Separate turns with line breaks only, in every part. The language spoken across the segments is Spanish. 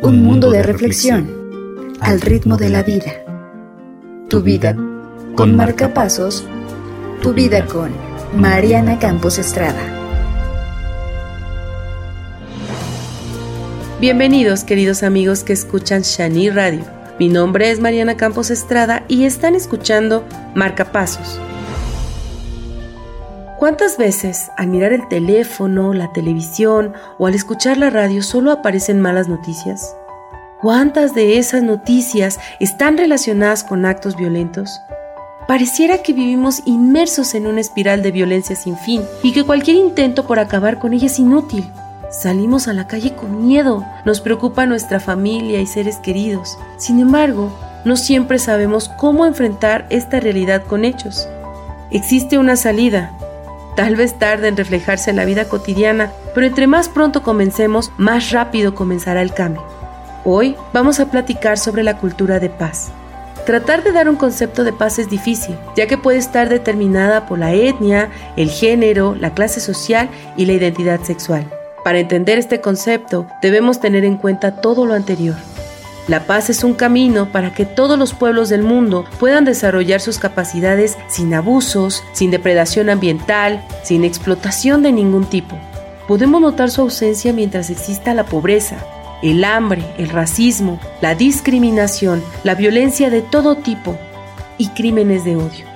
Un mundo de reflexión al ritmo de la vida. Tu vida con marcapasos. Tu vida con Mariana Campos Estrada.
Bienvenidos queridos amigos que escuchan Shani Radio. Mi nombre es Mariana Campos Estrada y están escuchando Marcapasos ¿Cuántas veces al mirar el teléfono, la televisión o al escuchar la radio solo aparecen malas noticias? ¿Cuántas de esas noticias están relacionadas con actos violentos? Pareciera que vivimos inmersos en una espiral de violencia sin fin y que cualquier intento por acabar con ella es inútil. Salimos a la calle con miedo, nos preocupa nuestra familia y seres queridos. Sin embargo, no siempre sabemos cómo enfrentar esta realidad con hechos. Existe una salida, Tal vez tarde en reflejarse en la vida cotidiana, pero entre más pronto comencemos, más rápido comenzará el cambio. Hoy vamos a platicar sobre la cultura de paz. Tratar de dar un concepto de paz es difícil, ya que puede estar determinada por la etnia, el género, la clase social y la identidad sexual. Para entender este concepto, debemos tener en cuenta todo lo anterior. La paz es un camino para que todos los pueblos del mundo puedan desarrollar sus capacidades sin abusos, sin depredación ambiental, sin explotación de ningún tipo. Podemos notar su ausencia mientras exista la pobreza, el hambre, el racismo, la discriminación, la violencia de todo tipo y crímenes de odio.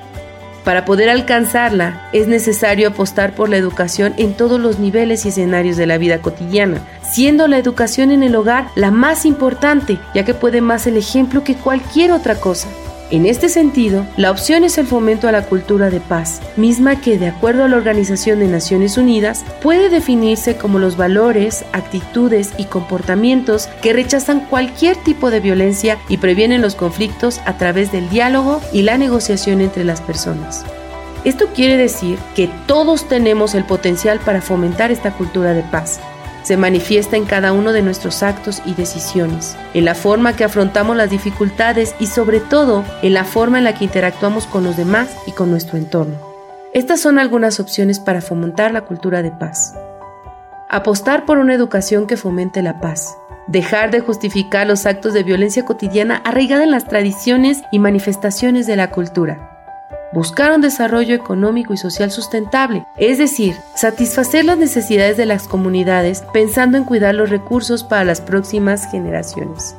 Para poder alcanzarla es necesario apostar por la educación en todos los niveles y escenarios de la vida cotidiana, siendo la educación en el hogar la más importante, ya que puede más el ejemplo que cualquier otra cosa. En este sentido, la opción es el fomento a la cultura de paz, misma que, de acuerdo a la Organización de Naciones Unidas, puede definirse como los valores, actitudes y comportamientos que rechazan cualquier tipo de violencia y previenen los conflictos a través del diálogo y la negociación entre las personas. Esto quiere decir que todos tenemos el potencial para fomentar esta cultura de paz, se manifiesta en cada uno de nuestros actos y decisiones, en la forma que afrontamos las dificultades y sobre todo en la forma en la que interactuamos con los demás y con nuestro entorno. Estas son algunas opciones para fomentar la cultura de paz. Apostar por una educación que fomente la paz. Dejar de justificar los actos de violencia cotidiana arraigada en las tradiciones y manifestaciones de la cultura buscar un desarrollo económico y social sustentable, es decir, satisfacer las necesidades de las comunidades pensando en cuidar los recursos para las próximas generaciones.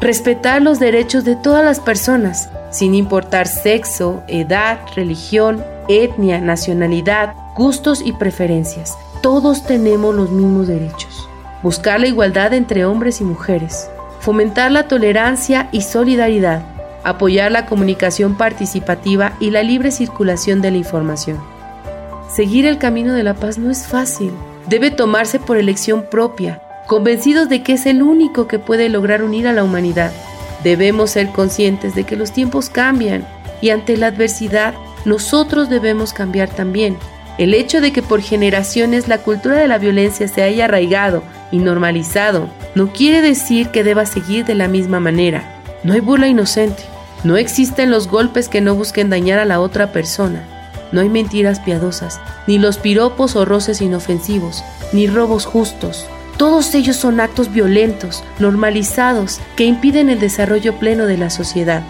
Respetar los derechos de todas las personas, sin importar sexo, edad, religión, etnia, nacionalidad, gustos y preferencias. Todos tenemos los mismos derechos. Buscar la igualdad entre hombres y mujeres. Fomentar la tolerancia y solidaridad apoyar la comunicación participativa y la libre circulación de la información. Seguir el camino de la paz no es fácil, debe tomarse por elección propia, convencidos de que es el único que puede lograr unir a la humanidad. Debemos ser conscientes de que los tiempos cambian y ante la adversidad nosotros debemos cambiar también. El hecho de que por generaciones la cultura de la violencia se haya arraigado y normalizado no quiere decir que deba seguir de la misma manera. No hay burla inocente. No existen los golpes que no busquen dañar a la otra persona. No hay mentiras piadosas, ni los piropos o roces inofensivos, ni robos justos. Todos ellos son actos violentos, normalizados, que impiden el desarrollo pleno de la sociedad.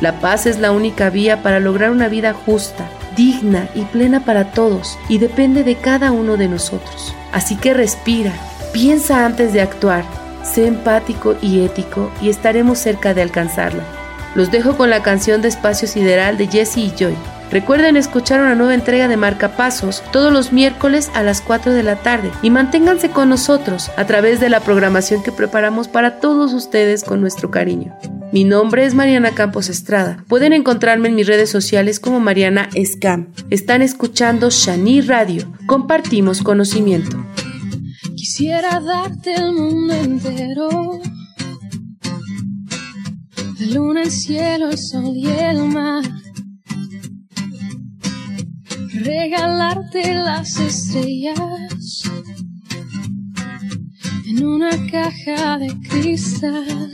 La paz es la única vía para lograr una vida justa, digna y plena para todos, y depende de cada uno de nosotros. Así que respira, piensa antes de actuar, sé empático y ético y estaremos cerca de alcanzarla. Los dejo con la canción de Espacio Sideral de Jesse y Joy. Recuerden escuchar una nueva entrega de Marcapasos todos los miércoles a las 4 de la tarde y manténganse con nosotros a través de la programación que preparamos para todos ustedes con nuestro cariño. Mi nombre es Mariana Campos Estrada. Pueden encontrarme en mis redes sociales como Mariana Scam. Están escuchando Shani Radio. Compartimos conocimiento.
Quisiera darte el mundo entero la luna, el cielo, el sol y el mar. Regalarte las estrellas en una caja de cristal.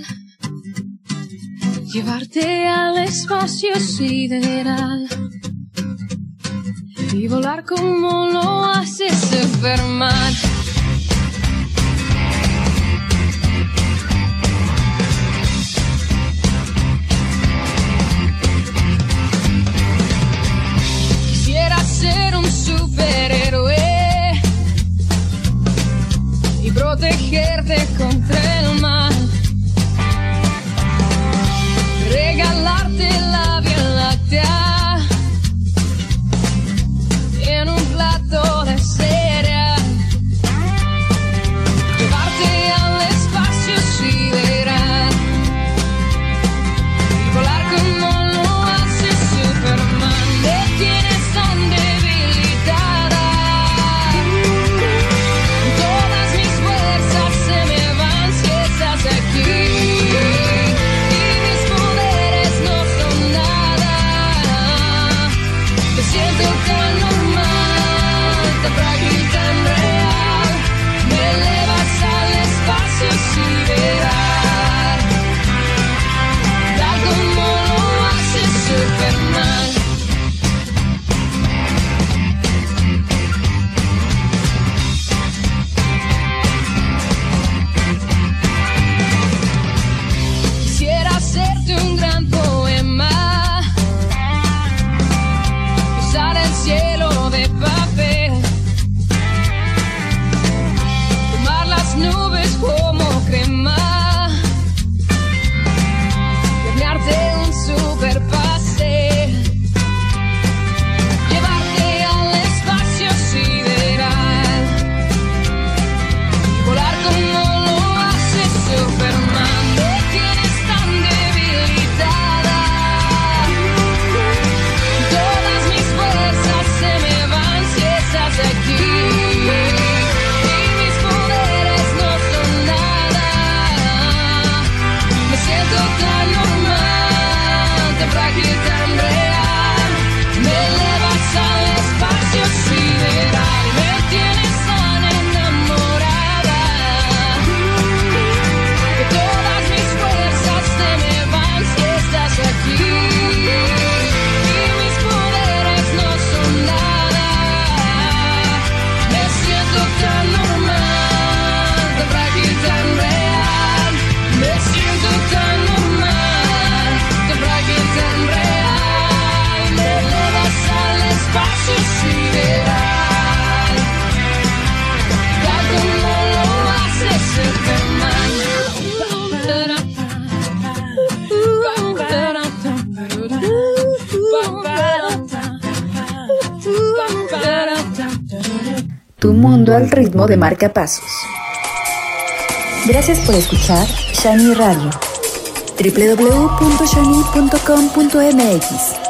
Llevarte al espacio sideral y volar como lo hace Superman. siento tan normal, tan frágil, me by.
tu mundo al ritmo de marcapasos. Gracias por escuchar Shiny Radio. www.shiny.com.mx